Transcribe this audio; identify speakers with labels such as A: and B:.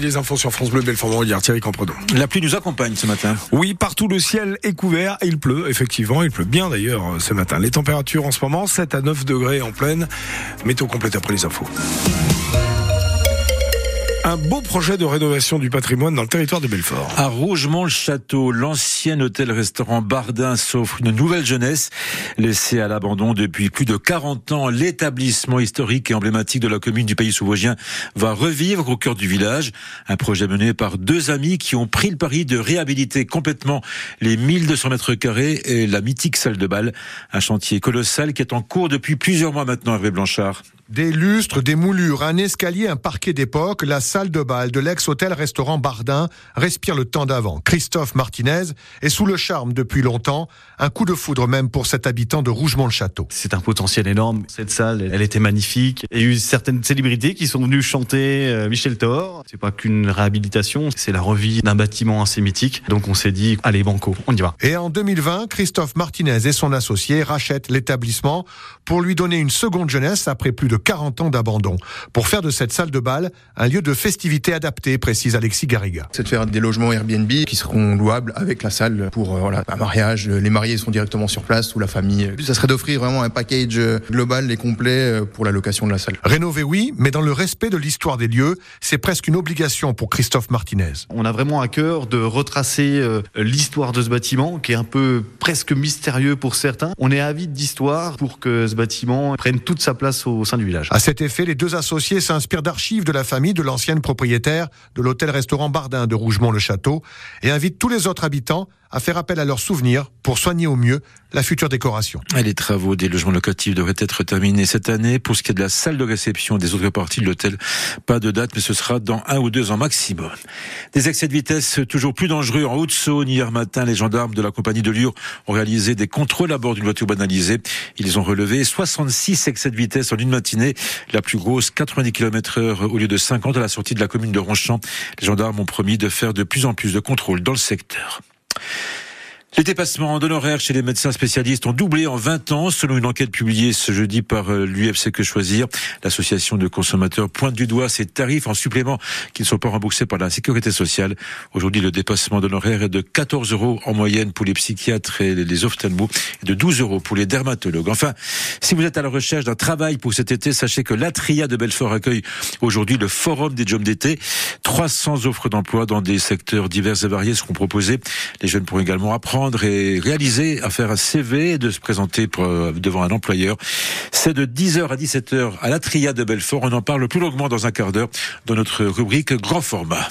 A: Les infos sur France Bleu Belfort hier Thierry Campredon.
B: La pluie nous accompagne ce matin.
A: Oui, partout le ciel est couvert et il pleut, effectivement, il pleut bien d'ailleurs ce matin. Les températures en ce moment, 7 à 9 degrés en pleine. Météo complète après les infos. Un beau projet de rénovation du patrimoine dans le territoire de Belfort.
B: À Rougemont-le-Château, l'ancien hôtel-restaurant Bardin s'offre une nouvelle jeunesse. Laissé à l'abandon depuis plus de 40 ans, l'établissement historique et emblématique de la commune du Pays Souvosgien va revivre au cœur du village. Un projet mené par deux amis qui ont pris le pari de réhabiliter complètement les 1200 mètres carrés et la mythique salle de bal. Un chantier colossal qui est en cours depuis plusieurs mois maintenant, Hervé Blanchard.
C: Des lustres, des moulures, un escalier, un parquet d'époque, la salle de bal de l'ex-hôtel-restaurant Bardin respire le temps d'avant. Christophe Martinez est sous le charme depuis longtemps. Un coup de foudre même pour cet habitant de Rougemont-le-Château.
D: C'est un potentiel énorme. Cette salle, elle était magnifique. Il y a eu certaines célébrités qui sont venues chanter euh, Michel Thor. C'est pas qu'une réhabilitation, c'est la revie d'un bâtiment assez mythique. Donc on s'est dit, allez banco, on y va.
C: Et en 2020, Christophe Martinez et son associé rachètent l'établissement pour lui donner une seconde jeunesse après plus de 40 ans d'abandon, pour faire de cette salle de bal un lieu de festivité adapté, précise Alexis Garriga.
E: C'est de faire des logements Airbnb qui seront louables avec la salle pour euh, voilà, un mariage. Les mariés sont directement sur place ou la famille. Ça serait d'offrir vraiment un package euh, global et complet euh, pour la location de la salle.
C: Rénover, oui, mais dans le respect de l'histoire des lieux, c'est presque une obligation pour Christophe Martinez.
D: On a vraiment à cœur de retracer l'histoire de ce bâtiment, qui est un peu presque mystérieux pour certains. On est avide d'histoire pour que ce bâtiment prenne toute sa place au sein du village.
C: À cet effet, les deux associés s'inspirent d'archives de la famille de l'ancienne propriétaire de l'hôtel-restaurant Bardin de Rougemont-le-Château et invitent tous les autres habitants à faire appel à leurs souvenirs pour soigner au mieux la future décoration.
B: Les travaux des logements locatifs devraient être terminés cette année. Pour ce qui est de la salle de réception des autres parties de l'hôtel, pas de date, mais ce sera dans un ou deux ans maximum. Des excès de vitesse toujours plus dangereux en Haute-Saône. Hier matin, les gendarmes de la compagnie de Lure ont réalisé des contrôles à bord d'une voiture banalisée. Ils ont relevé 66 excès de vitesse en une matinée. La plus grosse, 90 km heure au lieu de 50 à la sortie de la commune de Ronchamp. Les gendarmes ont promis de faire de plus en plus de contrôles dans le secteur. Les dépassements d'honoraires chez les médecins spécialistes ont doublé en 20 ans, selon une enquête publiée ce jeudi par euh, l'UFC Que Choisir. L'association de consommateurs pointe du doigt ces tarifs en supplément qui ne sont pas remboursés par la sécurité sociale. Aujourd'hui, le dépassement d'honoraires est de 14 euros en moyenne pour les psychiatres et les ophtalmos et de 12 euros pour les dermatologues. Enfin, si vous êtes à la recherche d'un travail pour cet été, sachez que l'Atria de Belfort accueille aujourd'hui le Forum des jobs d'été. 300 offres d'emploi dans des secteurs divers et variés seront proposées. Les jeunes pourront également apprendre et réaliser à faire un CV et de se présenter euh, devant un employeur. C'est de 10h à 17h à la Triade de Belfort. On en parle plus longuement dans un quart d'heure dans notre rubrique Grand Format.